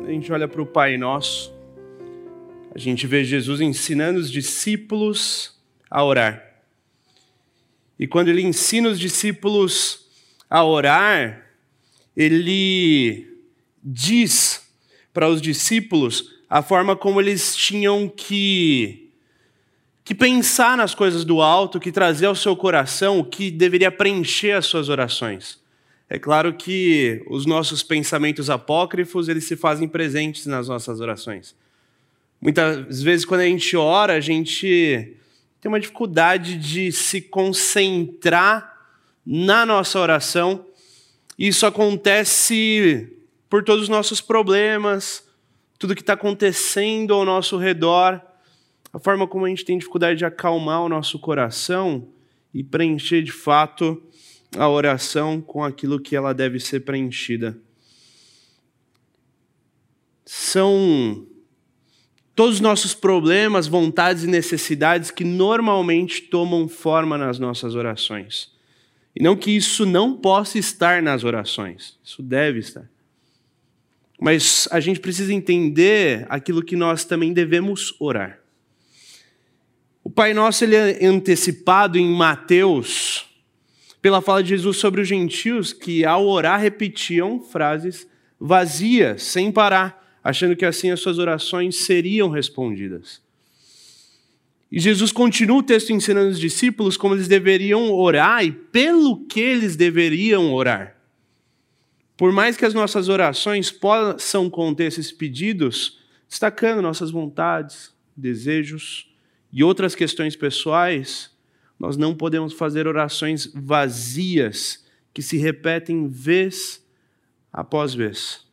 Quando a gente olha para o Pai Nosso, a gente vê Jesus ensinando os discípulos a orar. E quando ele ensina os discípulos a orar, ele diz para os discípulos a forma como eles tinham que, que pensar nas coisas do alto, que trazer ao seu coração o que deveria preencher as suas orações. É claro que os nossos pensamentos apócrifos, eles se fazem presentes nas nossas orações. Muitas vezes quando a gente ora, a gente tem uma dificuldade de se concentrar na nossa oração. Isso acontece por todos os nossos problemas, tudo que está acontecendo ao nosso redor, a forma como a gente tem dificuldade de acalmar o nosso coração e preencher de fato a oração com aquilo que ela deve ser preenchida. São todos os nossos problemas, vontades e necessidades que normalmente tomam forma nas nossas orações. E não que isso não possa estar nas orações, isso deve estar. Mas a gente precisa entender aquilo que nós também devemos orar. O Pai Nosso ele é antecipado em Mateus pela fala de Jesus sobre os gentios que, ao orar, repetiam frases vazias, sem parar, achando que assim as suas orações seriam respondidas. E Jesus continua o texto ensinando os discípulos como eles deveriam orar e pelo que eles deveriam orar. Por mais que as nossas orações possam conter esses pedidos, destacando nossas vontades, desejos e outras questões pessoais, nós não podemos fazer orações vazias que se repetem vez após vez.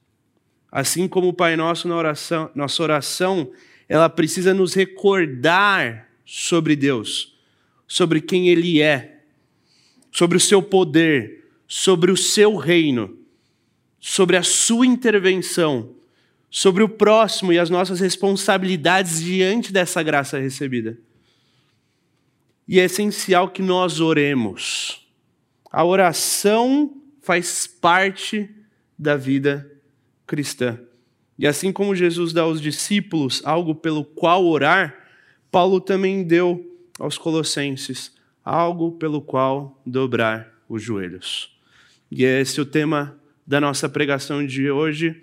Assim como o Pai Nosso na oração, nossa oração, ela precisa nos recordar sobre Deus, sobre quem Ele é, sobre o seu poder, sobre o seu reino, sobre a sua intervenção, sobre o próximo e as nossas responsabilidades diante dessa graça recebida. E é essencial que nós oremos. A oração faz parte da vida cristã. E assim como Jesus dá aos discípulos algo pelo qual orar, Paulo também deu aos colossenses algo pelo qual dobrar os joelhos. E é esse o tema da nossa pregação de hoje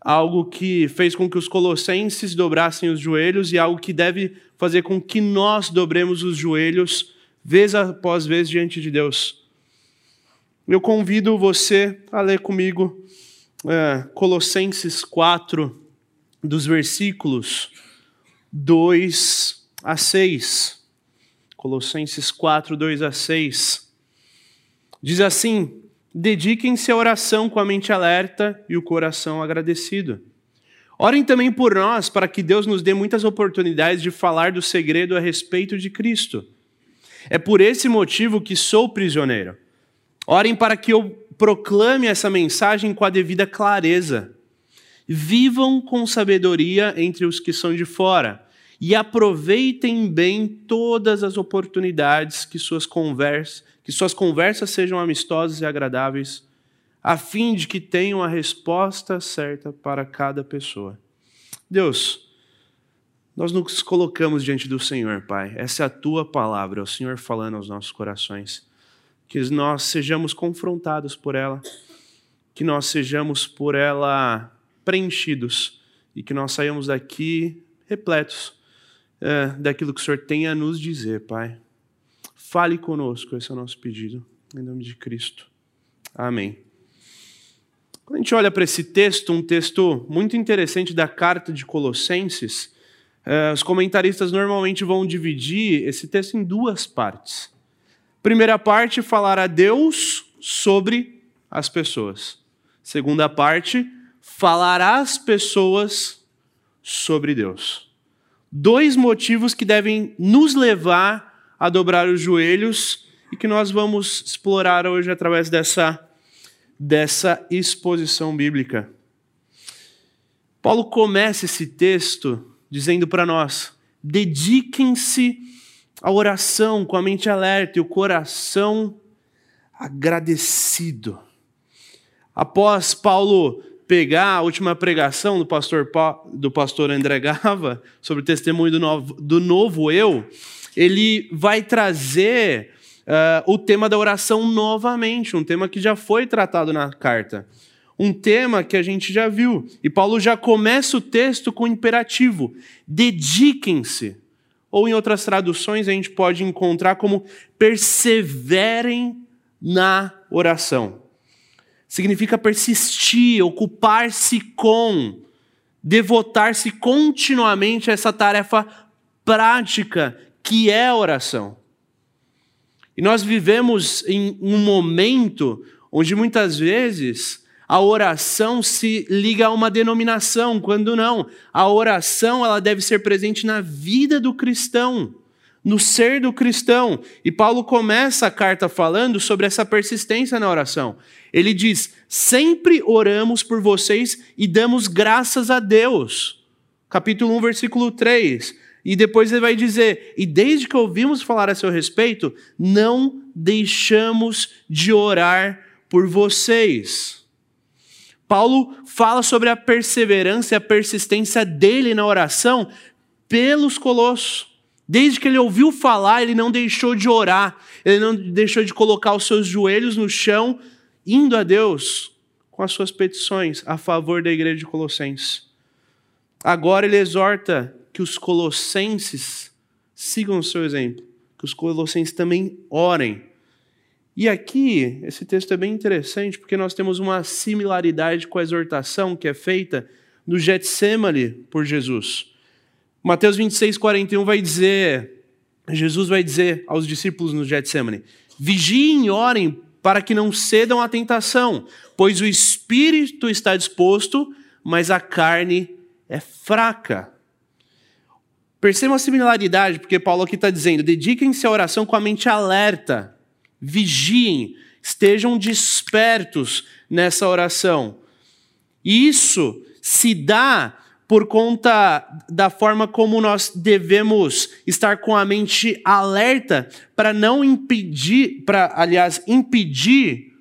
algo que fez com que os colossenses dobrassem os joelhos e algo que deve fazer com que nós dobremos os joelhos vez após vez diante de Deus. Eu convido você a ler comigo é, Colossenses 4, dos versículos 2 a 6. Colossenses 4, 2 a 6. Diz assim: Dediquem-se à oração com a mente alerta e o coração agradecido. Orem também por nós, para que Deus nos dê muitas oportunidades de falar do segredo a respeito de Cristo. É por esse motivo que sou prisioneiro. Orem para que eu proclame essa mensagem com a devida clareza. Vivam com sabedoria entre os que são de fora e aproveitem bem todas as oportunidades que suas conversas que suas conversas sejam amistosas e agradáveis, a fim de que tenham a resposta certa para cada pessoa. Deus, nós nos colocamos diante do Senhor, Pai. Essa é a tua palavra, é o Senhor falando aos nossos corações. Que nós sejamos confrontados por ela, que nós sejamos por ela preenchidos e que nós saiamos daqui repletos é, daquilo que o Senhor tem a nos dizer, Pai. Fale conosco, esse é o nosso pedido, em nome de Cristo. Amém. Quando a gente olha para esse texto, um texto muito interessante da carta de Colossenses, eh, os comentaristas normalmente vão dividir esse texto em duas partes. Primeira parte, falar a Deus sobre as pessoas. Segunda parte, falar às pessoas sobre Deus. Dois motivos que devem nos levar a dobrar os joelhos e que nós vamos explorar hoje através dessa, dessa exposição bíblica. Paulo começa esse texto dizendo para nós: dediquem-se à oração com a mente alerta e o coração agradecido. Após Paulo pegar a última pregação do pastor, do pastor André Gava sobre o testemunho do novo, do novo eu, ele vai trazer uh, o tema da oração novamente, um tema que já foi tratado na carta. Um tema que a gente já viu. E Paulo já começa o texto com o imperativo: dediquem-se. Ou em outras traduções a gente pode encontrar como perseverem na oração. Significa persistir, ocupar-se com, devotar-se continuamente a essa tarefa prática que é a oração. E nós vivemos em um momento onde muitas vezes a oração se liga a uma denominação, quando não. A oração ela deve ser presente na vida do cristão, no ser do cristão. E Paulo começa a carta falando sobre essa persistência na oração. Ele diz: "Sempre oramos por vocês e damos graças a Deus." Capítulo 1, versículo 3. E depois ele vai dizer: E desde que ouvimos falar a seu respeito, não deixamos de orar por vocês. Paulo fala sobre a perseverança e a persistência dele na oração pelos colossos. Desde que ele ouviu falar, ele não deixou de orar, ele não deixou de colocar os seus joelhos no chão, indo a Deus com as suas petições a favor da igreja de Colossenses. Agora ele exorta que os colossenses sigam o seu exemplo, que os colossenses também orem. E aqui, esse texto é bem interessante, porque nós temos uma similaridade com a exortação que é feita no Getsemane por Jesus. Mateus 26, 41 vai dizer, Jesus vai dizer aos discípulos no Getsemane, vigiem e orem para que não cedam à tentação, pois o espírito está disposto, mas a carne é fraca. Perceba a similaridade, porque Paulo aqui está dizendo: dediquem-se à oração com a mente alerta, vigiem, estejam despertos nessa oração. E isso se dá por conta da forma como nós devemos estar com a mente alerta para não impedir, para, aliás, impedir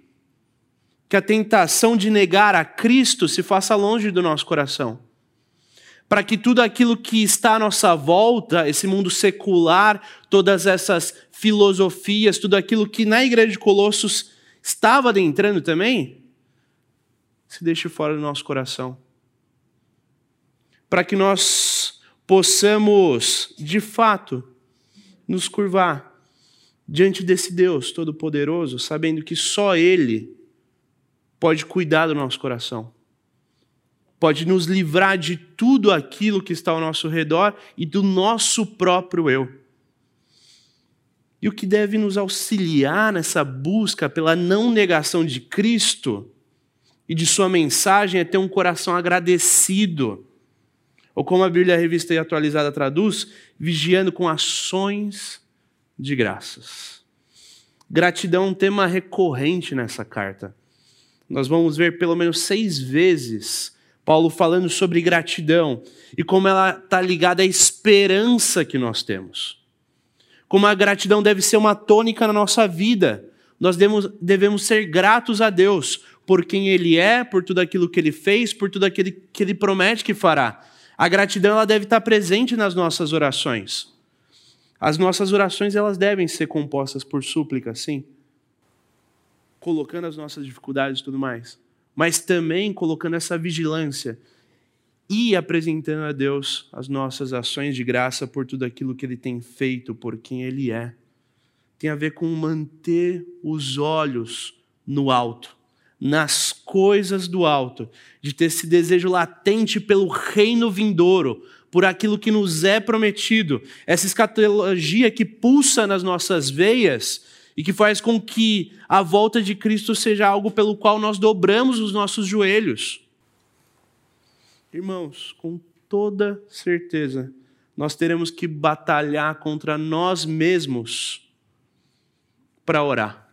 que a tentação de negar a Cristo se faça longe do nosso coração para que tudo aquilo que está à nossa volta, esse mundo secular, todas essas filosofias, tudo aquilo que na igreja de Colossos estava adentrando também, se deixe fora do nosso coração. Para que nós possamos, de fato, nos curvar diante desse Deus Todo-Poderoso, sabendo que só Ele pode cuidar do nosso coração pode nos livrar de tudo aquilo que está ao nosso redor e do nosso próprio eu. E o que deve nos auxiliar nessa busca pela não negação de Cristo e de Sua mensagem é ter um coração agradecido. Ou como a Bíblia Revista e Atualizada traduz, vigiando com ações de graças. Gratidão é um tema recorrente nessa carta. Nós vamos ver pelo menos seis vezes Paulo falando sobre gratidão e como ela está ligada à esperança que nós temos. Como a gratidão deve ser uma tônica na nossa vida. Nós devemos, devemos ser gratos a Deus por quem Ele é, por tudo aquilo que Ele fez, por tudo aquilo que Ele promete que fará. A gratidão ela deve estar presente nas nossas orações. As nossas orações elas devem ser compostas por súplica, sim, colocando as nossas dificuldades e tudo mais mas também colocando essa vigilância e apresentando a Deus as nossas ações de graça por tudo aquilo que Ele tem feito, por quem Ele é. Tem a ver com manter os olhos no alto, nas coisas do alto, de ter esse desejo latente pelo reino vindouro, por aquilo que nos é prometido, essa escatologia que pulsa nas nossas veias e que faz com que a volta de Cristo seja algo pelo qual nós dobramos os nossos joelhos. Irmãos, com toda certeza, nós teremos que batalhar contra nós mesmos para orar.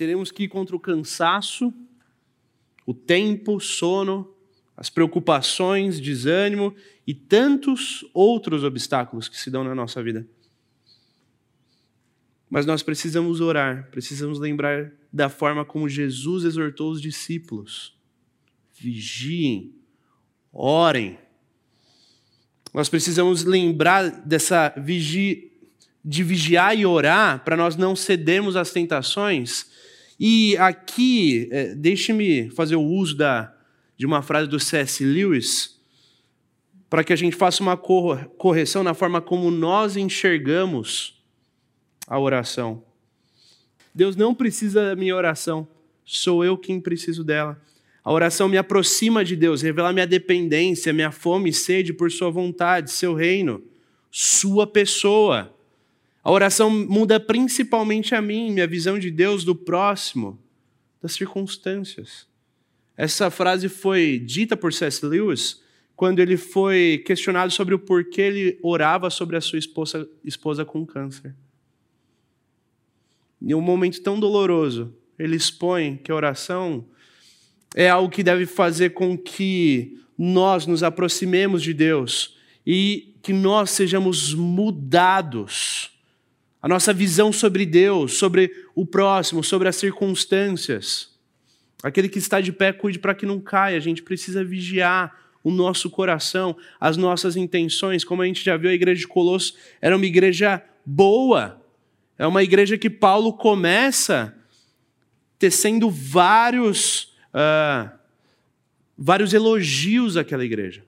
Teremos que ir contra o cansaço, o tempo, sono, as preocupações, desânimo e tantos outros obstáculos que se dão na nossa vida. Mas nós precisamos orar, precisamos lembrar da forma como Jesus exortou os discípulos. vigiem, orem. Nós precisamos lembrar dessa vigi... de vigiar e orar para nós não cedermos às tentações. E aqui, é, deixe-me fazer o uso da, de uma frase do C.S. Lewis, para que a gente faça uma correção na forma como nós enxergamos a oração. Deus não precisa da minha oração, sou eu quem preciso dela. A oração me aproxima de Deus, revela minha dependência, minha fome e sede por Sua vontade, Seu reino, Sua pessoa. A oração muda principalmente a mim, minha visão de Deus, do próximo, das circunstâncias. Essa frase foi dita por C.S. Lewis quando ele foi questionado sobre o porquê ele orava sobre a sua esposa, esposa com câncer. Em um momento tão doloroso, ele expõe que a oração é algo que deve fazer com que nós nos aproximemos de Deus e que nós sejamos mudados. A nossa visão sobre Deus, sobre o próximo, sobre as circunstâncias. Aquele que está de pé, cuide para que não caia. A gente precisa vigiar o nosso coração, as nossas intenções. Como a gente já viu, a igreja de Colosso era uma igreja boa. É uma igreja que Paulo começa tecendo vários uh, vários elogios àquela igreja.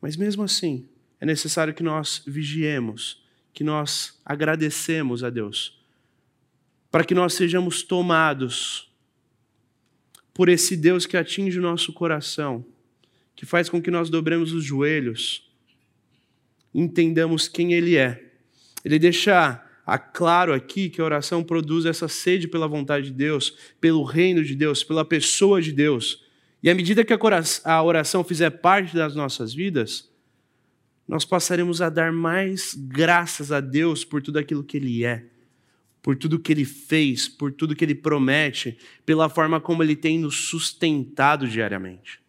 Mas mesmo assim, é necessário que nós vigiemos, que nós agradecemos a Deus, para que nós sejamos tomados por esse Deus que atinge o nosso coração, que faz com que nós dobremos os joelhos, entendamos quem Ele é. Ele deixa claro aqui que a oração produz essa sede pela vontade de Deus, pelo reino de Deus, pela pessoa de Deus. E à medida que a oração fizer parte das nossas vidas, nós passaremos a dar mais graças a Deus por tudo aquilo que Ele é, por tudo que Ele fez, por tudo que Ele promete, pela forma como Ele tem nos sustentado diariamente.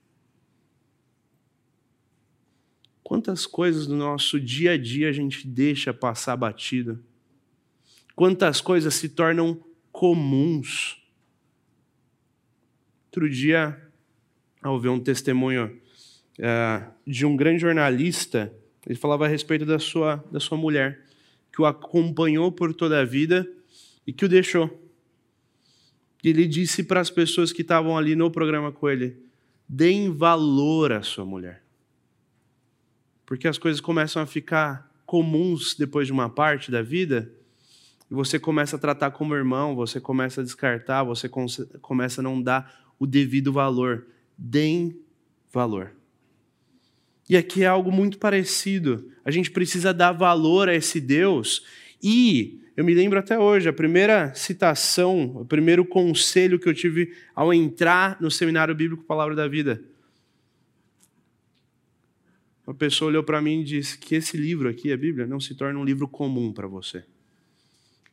Quantas coisas no nosso dia a dia a gente deixa passar batido? quantas coisas se tornam comuns. Outro dia, ao ver um testemunho uh, de um grande jornalista, ele falava a respeito da sua, da sua mulher, que o acompanhou por toda a vida e que o deixou. Ele disse para as pessoas que estavam ali no programa com ele: deem valor à sua mulher. Porque as coisas começam a ficar comuns depois de uma parte da vida e você começa a tratar como irmão, você começa a descartar, você começa a não dar o devido valor. Deem valor. E aqui é algo muito parecido. A gente precisa dar valor a esse Deus. E eu me lembro até hoje, a primeira citação, o primeiro conselho que eu tive ao entrar no seminário bíblico Palavra da Vida. Uma pessoa olhou para mim e disse que esse livro aqui, a Bíblia, não se torna um livro comum para você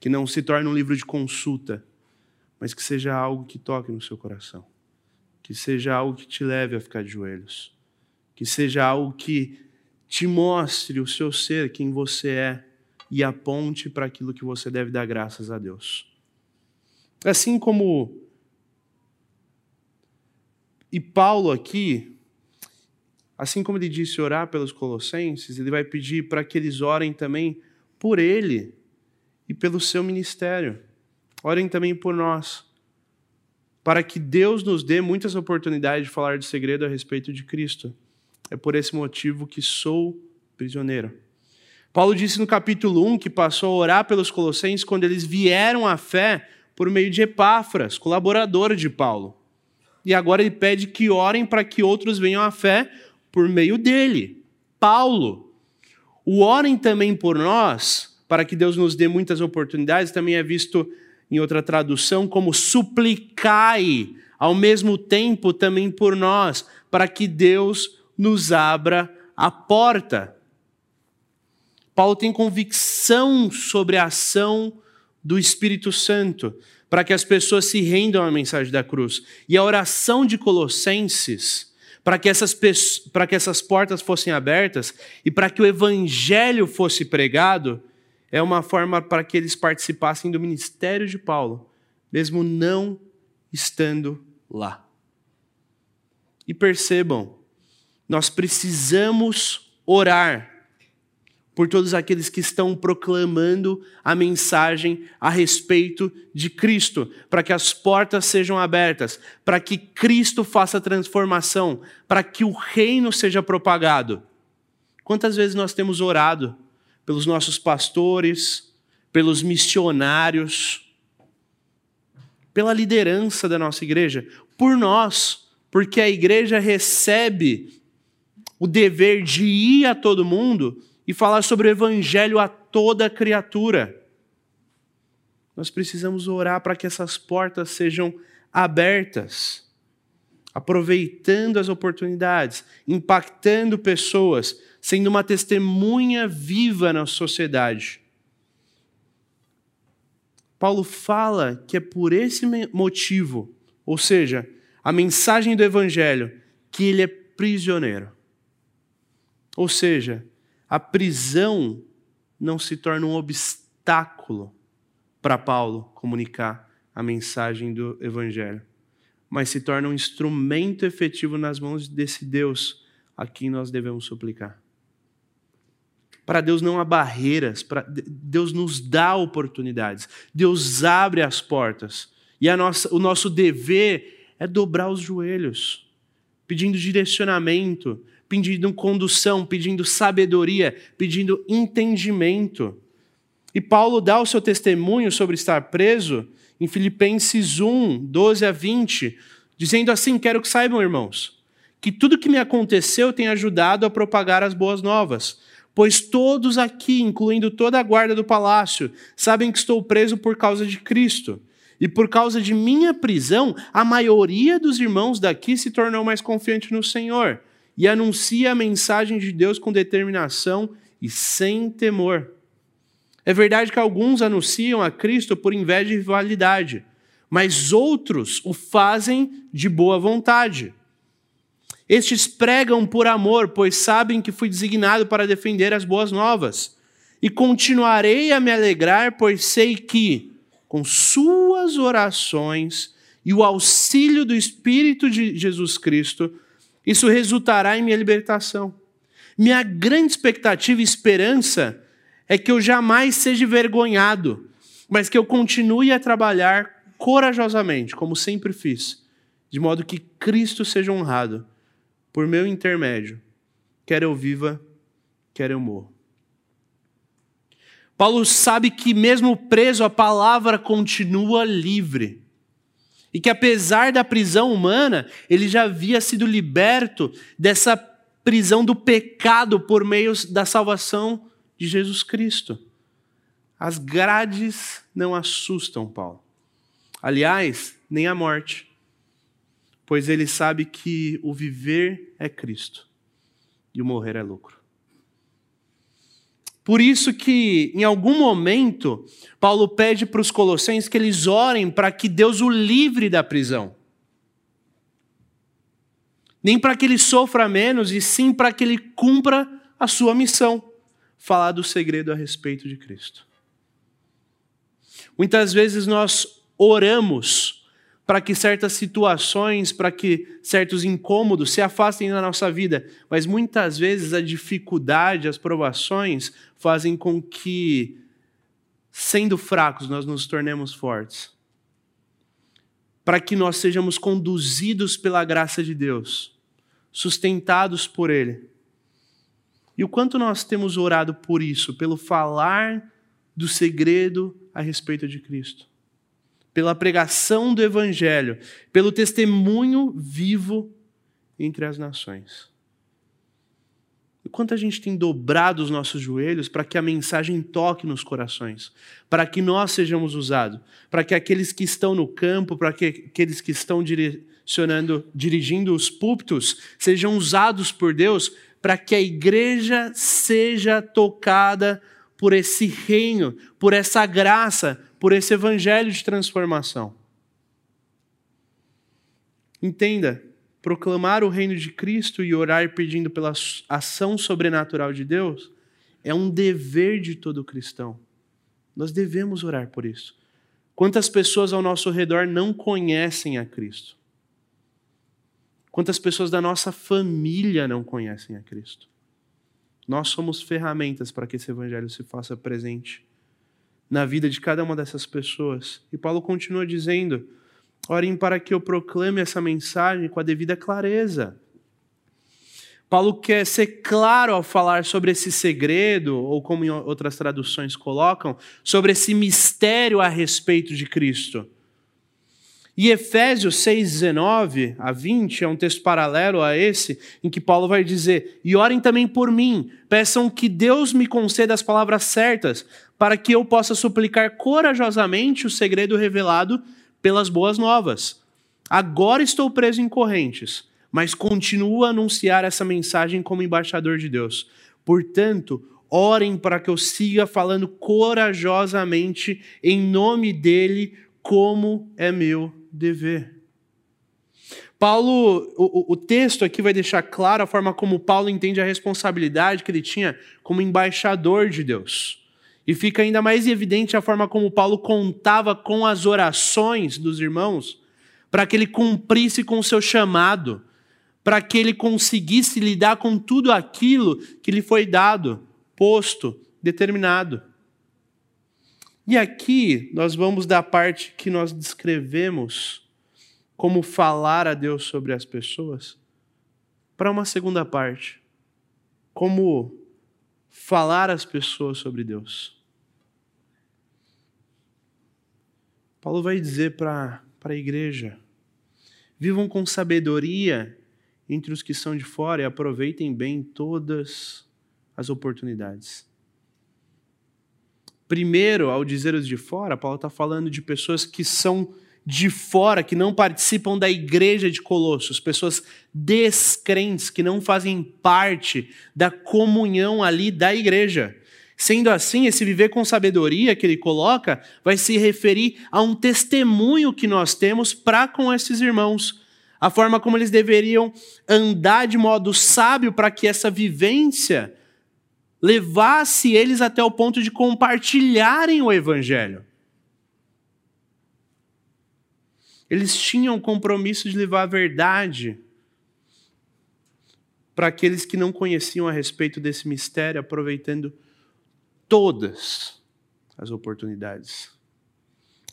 que não se torne um livro de consulta, mas que seja algo que toque no seu coração, que seja algo que te leve a ficar de joelhos, que seja algo que te mostre o seu ser, quem você é, e aponte para aquilo que você deve dar graças a Deus. Assim como. E Paulo aqui, assim como ele disse orar pelos colossenses, ele vai pedir para que eles orem também por ele e pelo seu ministério. Orem também por nós, para que Deus nos dê muitas oportunidades de falar de segredo a respeito de Cristo. É por esse motivo que sou prisioneiro. Paulo disse no capítulo 1 que passou a orar pelos colossenses quando eles vieram à fé por meio de Epáfras, colaborador de Paulo. E agora ele pede que orem para que outros venham à fé por meio dele, Paulo. O orem também por nós para que Deus nos dê muitas oportunidades, também é visto em outra tradução como suplicai ao mesmo tempo também por nós, para que Deus nos abra a porta. Paulo tem convicção sobre a ação do Espírito Santo, para que as pessoas se rendam à mensagem da cruz. E a oração de Colossenses, para que essas, para que essas portas fossem abertas e para que o evangelho fosse pregado, é uma forma para que eles participassem do ministério de Paulo, mesmo não estando lá. E percebam, nós precisamos orar por todos aqueles que estão proclamando a mensagem a respeito de Cristo, para que as portas sejam abertas, para que Cristo faça transformação, para que o reino seja propagado. Quantas vezes nós temos orado pelos nossos pastores, pelos missionários, pela liderança da nossa igreja, por nós, porque a igreja recebe o dever de ir a todo mundo e falar sobre o evangelho a toda criatura. Nós precisamos orar para que essas portas sejam abertas, aproveitando as oportunidades, impactando pessoas, sendo uma testemunha viva na sociedade. Paulo fala que é por esse motivo, ou seja, a mensagem do evangelho, que ele é prisioneiro. Ou seja, a prisão não se torna um obstáculo para Paulo comunicar a mensagem do Evangelho, mas se torna um instrumento efetivo nas mãos desse Deus a quem nós devemos suplicar. Para Deus não há barreiras, Deus nos dá oportunidades, Deus abre as portas, e nossa, o nosso dever é dobrar os joelhos, pedindo direcionamento, pedindo condução, pedindo sabedoria, pedindo entendimento. E Paulo dá o seu testemunho sobre estar preso em Filipenses 1, 12 a 20, dizendo assim: Quero que saibam, irmãos, que tudo que me aconteceu tem ajudado a propagar as boas novas. Pois todos aqui, incluindo toda a guarda do palácio, sabem que estou preso por causa de Cristo. E por causa de minha prisão, a maioria dos irmãos daqui se tornou mais confiante no Senhor e anuncia a mensagem de Deus com determinação e sem temor. É verdade que alguns anunciam a Cristo por inveja e rivalidade, mas outros o fazem de boa vontade. Estes pregam por amor, pois sabem que fui designado para defender as boas novas. E continuarei a me alegrar, pois sei que, com suas orações e o auxílio do Espírito de Jesus Cristo, isso resultará em minha libertação. Minha grande expectativa e esperança é que eu jamais seja envergonhado, mas que eu continue a trabalhar corajosamente, como sempre fiz, de modo que Cristo seja honrado por meu intermédio, quer eu viva, quer eu morra. Paulo sabe que, mesmo preso, a palavra continua livre e que apesar da prisão humana, ele já havia sido liberto dessa prisão do pecado por meio da salvação de Jesus Cristo. As grades não assustam Paulo. Aliás, nem a morte, pois ele sabe que o viver é Cristo e o morrer é lucro. Por isso que, em algum momento, Paulo pede para os colossenses que eles orem para que Deus o livre da prisão. Nem para que ele sofra menos, e sim para que ele cumpra a sua missão falar do segredo a respeito de Cristo. Muitas vezes nós oramos para que certas situações, para que certos incômodos se afastem da nossa vida, mas muitas vezes a dificuldade, as provações fazem com que, sendo fracos, nós nos tornemos fortes. Para que nós sejamos conduzidos pela graça de Deus, sustentados por Ele. E o quanto nós temos orado por isso, pelo falar do segredo a respeito de Cristo pela pregação do Evangelho, pelo testemunho vivo entre as nações. E quanto a gente tem dobrado os nossos joelhos para que a mensagem toque nos corações, para que nós sejamos usados, para que aqueles que estão no campo, para que aqueles que estão direcionando, dirigindo os púlpitos, sejam usados por Deus, para que a igreja seja tocada por esse reino, por essa graça, por esse evangelho de transformação. Entenda, proclamar o reino de Cristo e orar pedindo pela ação sobrenatural de Deus é um dever de todo cristão. Nós devemos orar por isso. Quantas pessoas ao nosso redor não conhecem a Cristo? Quantas pessoas da nossa família não conhecem a Cristo? Nós somos ferramentas para que esse evangelho se faça presente na vida de cada uma dessas pessoas. E Paulo continua dizendo: orem para que eu proclame essa mensagem com a devida clareza. Paulo quer ser claro ao falar sobre esse segredo, ou como em outras traduções colocam, sobre esse mistério a respeito de Cristo. E Efésios 6, 19 a 20 é um texto paralelo a esse, em que Paulo vai dizer: E orem também por mim, peçam que Deus me conceda as palavras certas, para que eu possa suplicar corajosamente o segredo revelado pelas boas novas. Agora estou preso em correntes, mas continuo a anunciar essa mensagem como embaixador de Deus. Portanto, orem para que eu siga falando corajosamente em nome dele, como é meu dever. Paulo, o, o, texto aqui vai deixar claro a forma como Paulo entende a responsabilidade que ele tinha como embaixador de Deus. E fica ainda mais evidente a forma como Paulo contava com as orações dos irmãos para que ele cumprisse com o seu chamado, para que ele conseguisse lidar com tudo aquilo que lhe foi dado, posto, determinado. E aqui nós vamos da parte que nós descrevemos como falar a Deus sobre as pessoas, para uma segunda parte, como falar às pessoas sobre Deus. Paulo vai dizer para a igreja: vivam com sabedoria entre os que são de fora e aproveitem bem todas as oportunidades. Primeiro, ao dizer os de fora, Paulo está falando de pessoas que são de fora, que não participam da igreja de Colossos, pessoas descrentes, que não fazem parte da comunhão ali da igreja. Sendo assim, esse viver com sabedoria que ele coloca vai se referir a um testemunho que nós temos para com esses irmãos, a forma como eles deveriam andar de modo sábio para que essa vivência levasse eles até o ponto de compartilharem o evangelho. Eles tinham o compromisso de levar a verdade para aqueles que não conheciam a respeito desse mistério, aproveitando todas as oportunidades.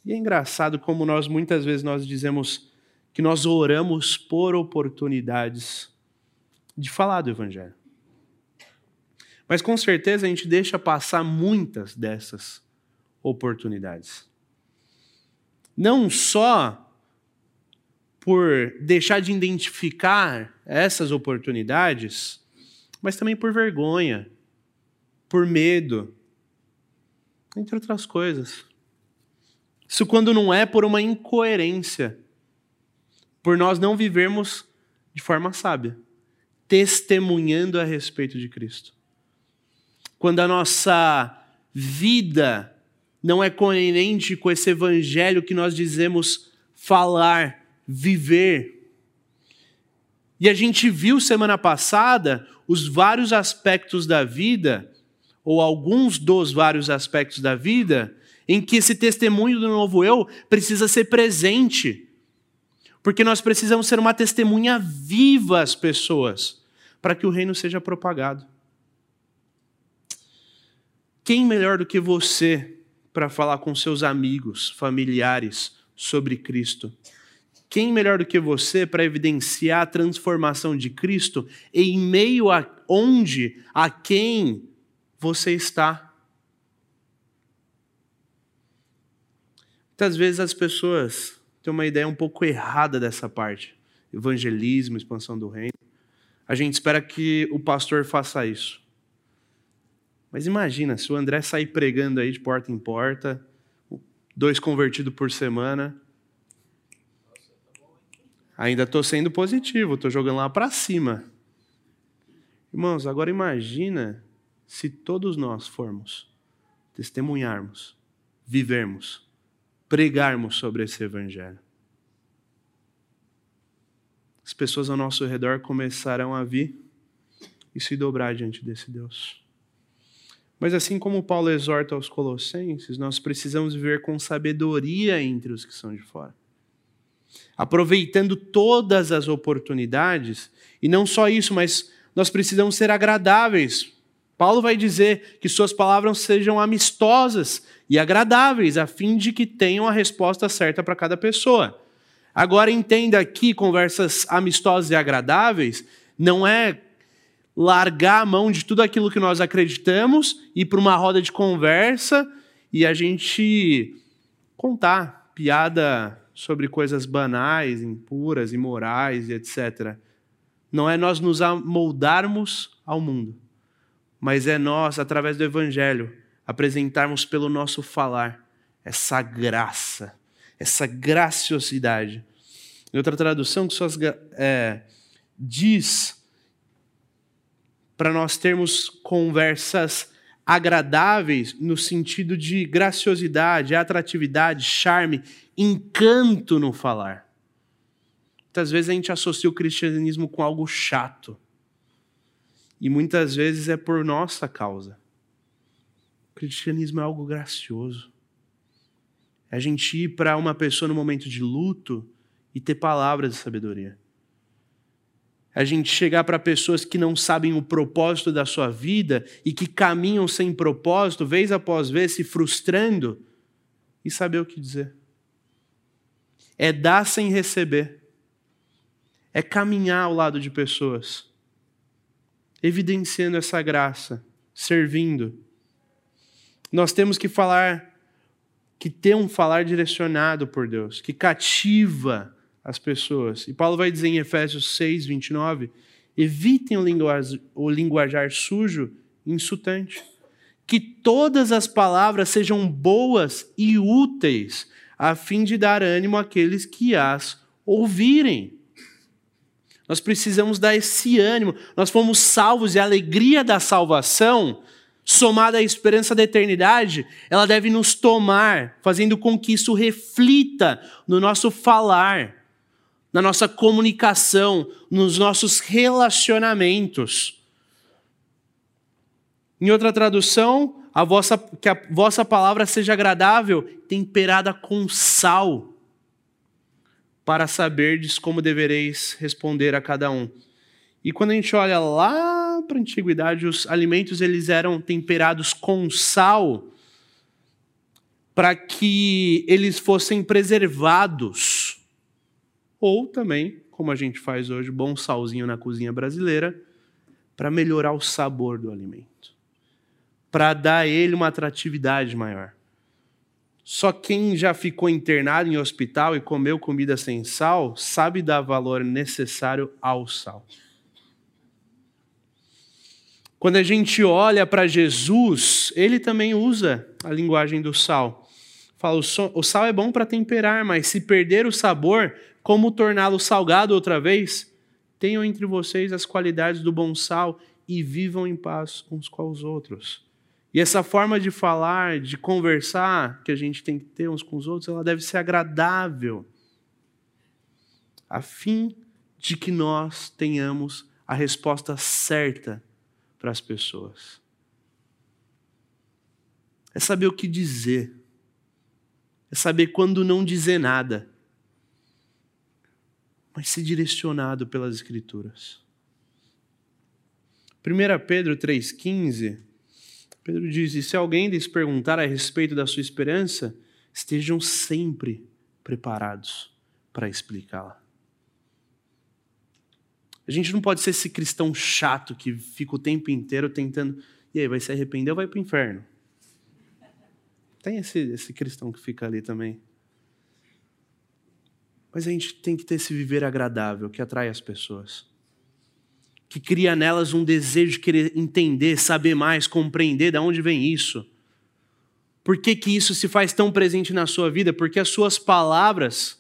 E é engraçado como nós muitas vezes nós dizemos que nós oramos por oportunidades de falar do evangelho. Mas com certeza a gente deixa passar muitas dessas oportunidades. Não só por deixar de identificar essas oportunidades, mas também por vergonha, por medo, entre outras coisas. Isso quando não é por uma incoerência, por nós não vivermos de forma sábia, testemunhando a respeito de Cristo. Quando a nossa vida não é coerente com esse evangelho que nós dizemos falar, viver. E a gente viu semana passada os vários aspectos da vida ou alguns dos vários aspectos da vida, em que esse testemunho do novo eu precisa ser presente. Porque nós precisamos ser uma testemunha viva às pessoas, para que o reino seja propagado. Quem melhor do que você para falar com seus amigos, familiares sobre Cristo? Quem melhor do que você para evidenciar a transformação de Cristo em meio a onde, a quem você está. Muitas vezes as pessoas têm uma ideia um pouco errada dessa parte. Evangelismo, expansão do reino. A gente espera que o pastor faça isso. Mas imagina se o André sair pregando aí de porta em porta, dois convertidos por semana. Ainda estou sendo positivo, estou jogando lá para cima. Irmãos, agora imagina se todos nós formos testemunharmos, vivermos, pregarmos sobre esse evangelho. As pessoas ao nosso redor começarão a vir e se dobrar diante desse Deus. Mas assim como Paulo exorta aos colossenses, nós precisamos viver com sabedoria entre os que são de fora. aproveitando todas as oportunidades, e não só isso, mas nós precisamos ser agradáveis. Paulo vai dizer que suas palavras sejam amistosas e agradáveis, a fim de que tenham a resposta certa para cada pessoa. Agora entenda aqui, conversas amistosas e agradáveis, não é largar a mão de tudo aquilo que nós acreditamos, ir para uma roda de conversa e a gente contar piada sobre coisas banais, impuras, imorais e etc. Não é nós nos amoldarmos ao mundo, mas é nós, através do Evangelho, apresentarmos pelo nosso falar essa graça, essa graciosidade. Em outra tradução, que suas, é, diz para nós termos conversas agradáveis no sentido de graciosidade, atratividade, charme, encanto no falar. Muitas vezes a gente associa o cristianismo com algo chato. E muitas vezes é por nossa causa. O cristianismo é algo gracioso. É a gente ir para uma pessoa no momento de luto e ter palavras de sabedoria a gente chegar para pessoas que não sabem o propósito da sua vida e que caminham sem propósito, vez após vez, se frustrando, e saber o que dizer. É dar sem receber. É caminhar ao lado de pessoas, evidenciando essa graça, servindo. Nós temos que falar, que ter um falar direcionado por Deus, que cativa as pessoas. E Paulo vai dizer em Efésios 6, 29, evitem o linguajar, o linguajar sujo e insultante. Que todas as palavras sejam boas e úteis, a fim de dar ânimo àqueles que as ouvirem. Nós precisamos dar esse ânimo. Nós fomos salvos e a alegria da salvação, somada à esperança da eternidade, ela deve nos tomar, fazendo com que isso reflita no nosso falar na nossa comunicação, nos nossos relacionamentos. Em outra tradução, a vossa, que a vossa palavra seja agradável, temperada com sal, para saberdes como devereis responder a cada um. E quando a gente olha lá para a antiguidade, os alimentos eles eram temperados com sal para que eles fossem preservados ou também, como a gente faz hoje, bom salzinho na cozinha brasileira, para melhorar o sabor do alimento, para dar ele uma atratividade maior. Só quem já ficou internado em hospital e comeu comida sem sal sabe dar valor necessário ao sal. Quando a gente olha para Jesus, ele também usa a linguagem do sal. Fala, o sal é bom para temperar, mas se perder o sabor, como torná-lo salgado outra vez? Tenham entre vocês as qualidades do bom sal e vivam em paz uns com os outros. E essa forma de falar, de conversar que a gente tem que ter uns com os outros, ela deve ser agradável, a fim de que nós tenhamos a resposta certa para as pessoas. É saber o que dizer, é saber quando não dizer nada mas ser direcionado pelas Escrituras. 1 Pedro 3,15, Pedro diz: E se alguém lhes perguntar a respeito da sua esperança, estejam sempre preparados para explicá-la. A gente não pode ser esse cristão chato que fica o tempo inteiro tentando. E aí, vai se arrepender ou vai para o inferno? Tem esse, esse cristão que fica ali também. Mas a gente tem que ter esse viver agradável que atrai as pessoas. Que cria nelas um desejo de querer entender, saber mais, compreender de onde vem isso. Por que, que isso se faz tão presente na sua vida? Porque as suas palavras,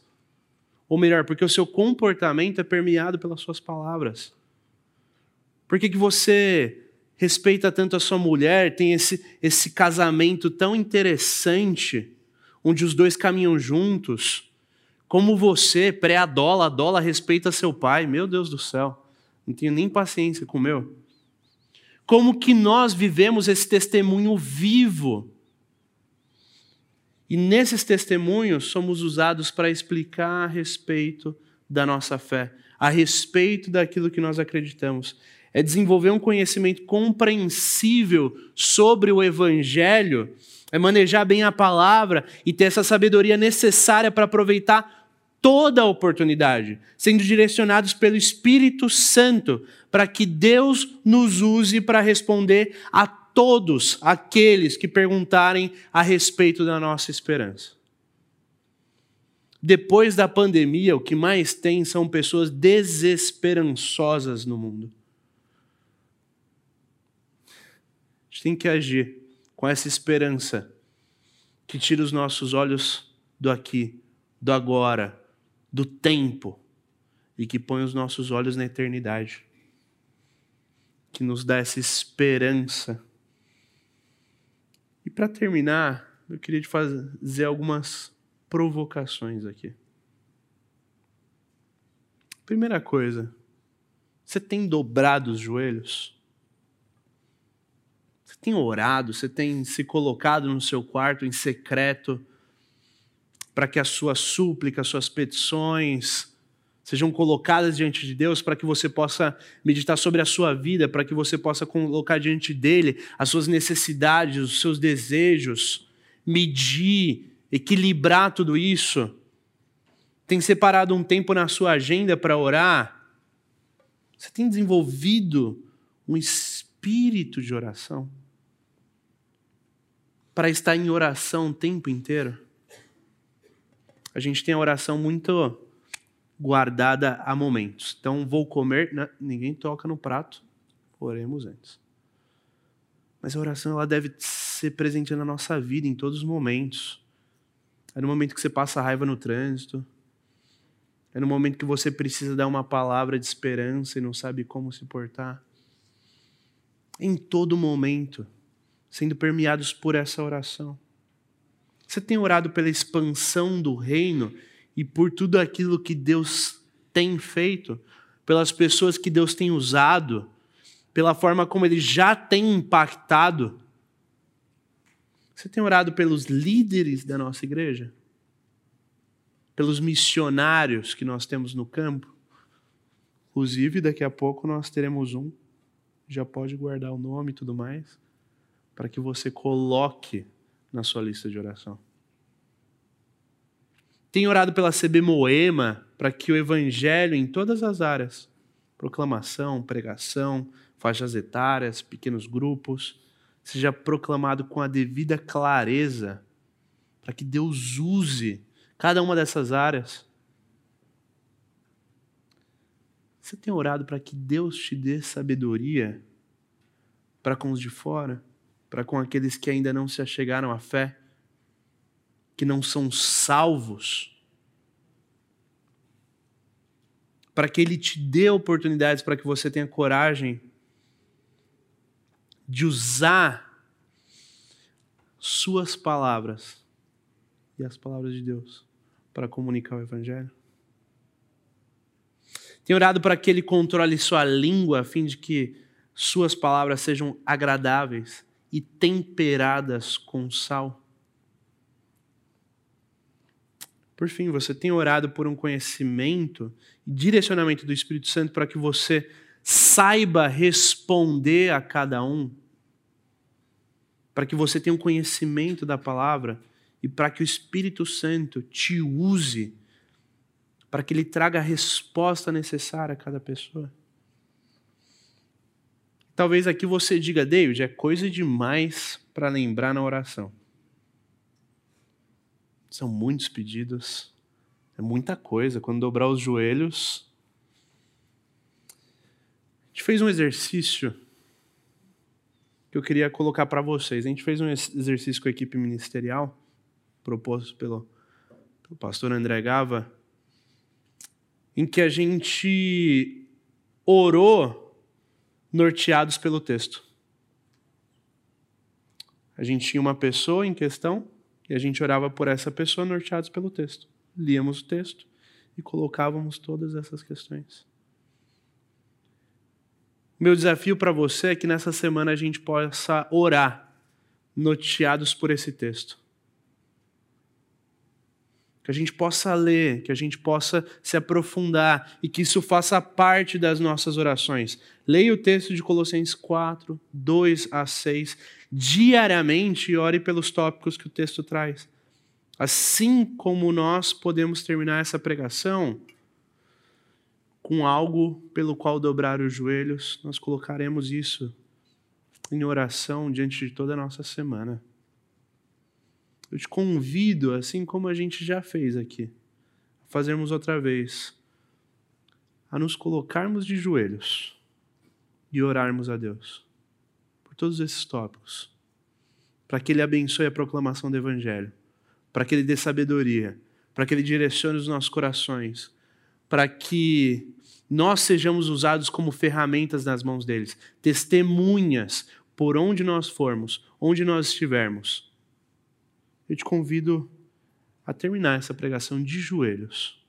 ou melhor, porque o seu comportamento é permeado pelas suas palavras. Por que, que você respeita tanto a sua mulher, tem esse, esse casamento tão interessante, onde os dois caminham juntos? Como você, pré-adola, adola, respeita seu pai. Meu Deus do céu. Não tenho nem paciência com o meu. Como que nós vivemos esse testemunho vivo? E nesses testemunhos somos usados para explicar a respeito da nossa fé, a respeito daquilo que nós acreditamos. É desenvolver um conhecimento compreensível sobre o Evangelho, é manejar bem a palavra e ter essa sabedoria necessária para aproveitar toda oportunidade, sendo direcionados pelo Espírito Santo, para que Deus nos use para responder a todos aqueles que perguntarem a respeito da nossa esperança. Depois da pandemia, o que mais tem são pessoas desesperançosas no mundo. A gente tem que agir com essa esperança que tira os nossos olhos do aqui, do agora, do tempo e que põe os nossos olhos na eternidade. Que nos dá essa esperança. E para terminar, eu queria te fazer algumas provocações aqui. Primeira coisa, você tem dobrado os joelhos? Você tem orado? Você tem se colocado no seu quarto em secreto? Para que a sua súplica, suas petições sejam colocadas diante de Deus, para que você possa meditar sobre a sua vida, para que você possa colocar diante dele as suas necessidades, os seus desejos, medir, equilibrar tudo isso. Tem separado um tempo na sua agenda para orar? Você tem desenvolvido um espírito de oração? Para estar em oração o tempo inteiro? A gente tem a oração muito guardada a momentos. Então, vou comer, né? ninguém toca no prato, oremos antes. Mas a oração ela deve ser presente na nossa vida em todos os momentos. É no momento que você passa raiva no trânsito. É no momento que você precisa dar uma palavra de esperança e não sabe como se portar. Em todo momento, sendo permeados por essa oração. Você tem orado pela expansão do reino e por tudo aquilo que Deus tem feito, pelas pessoas que Deus tem usado, pela forma como Ele já tem impactado? Você tem orado pelos líderes da nossa igreja? Pelos missionários que nós temos no campo? Inclusive, daqui a pouco nós teremos um. Já pode guardar o nome e tudo mais, para que você coloque na sua lista de oração. Tenho orado pela CB Moema para que o evangelho em todas as áreas, proclamação, pregação, faixas etárias, pequenos grupos, seja proclamado com a devida clareza, para que Deus use cada uma dessas áreas. Você tem orado para que Deus te dê sabedoria para com os de fora? Para com aqueles que ainda não se achegaram à fé, que não são salvos, para que Ele te dê oportunidades para que você tenha coragem de usar Suas palavras e as palavras de Deus para comunicar o Evangelho. Tenho orado para que Ele controle sua língua, a fim de que Suas palavras sejam agradáveis e temperadas com sal. Por fim, você tem orado por um conhecimento e direcionamento do Espírito Santo para que você saiba responder a cada um, para que você tenha um conhecimento da palavra e para que o Espírito Santo te use para que ele traga a resposta necessária a cada pessoa. Talvez aqui você diga, David, é coisa demais para lembrar na oração. São muitos pedidos, é muita coisa. Quando dobrar os joelhos. A gente fez um exercício que eu queria colocar para vocês. A gente fez um exercício com a equipe ministerial, proposto pelo, pelo pastor André Gava, em que a gente orou norteados pelo texto. A gente tinha uma pessoa em questão e a gente orava por essa pessoa norteados pelo texto. Líamos o texto e colocávamos todas essas questões. Meu desafio para você é que nessa semana a gente possa orar, norteados por esse texto. Que a gente possa ler, que a gente possa se aprofundar e que isso faça parte das nossas orações. Leia o texto de Colossenses 4, 2 a 6, diariamente e ore pelos tópicos que o texto traz. Assim como nós podemos terminar essa pregação com algo pelo qual dobrar os joelhos, nós colocaremos isso em oração diante de toda a nossa semana. Eu te convido, assim como a gente já fez aqui, a fazermos outra vez, a nos colocarmos de joelhos e orarmos a Deus por todos esses tópicos, para que Ele abençoe a proclamação do Evangelho, para que Ele dê sabedoria, para que Ele direcione os nossos corações, para que nós sejamos usados como ferramentas nas mãos deles, testemunhas por onde nós formos, onde nós estivermos eu te convido a terminar essa pregação de joelhos.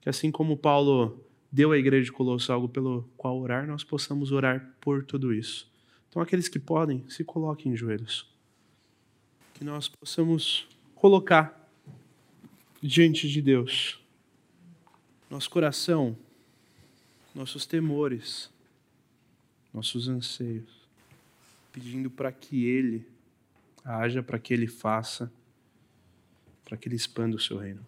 Que assim como Paulo deu à igreja de Colosso algo pelo qual orar, nós possamos orar por tudo isso. Então, aqueles que podem, se coloquem em joelhos. Que nós possamos colocar diante de Deus nosso coração, nossos temores, nossos anseios, pedindo para que Ele haja, para que Ele faça para que Ele expanda o seu reino.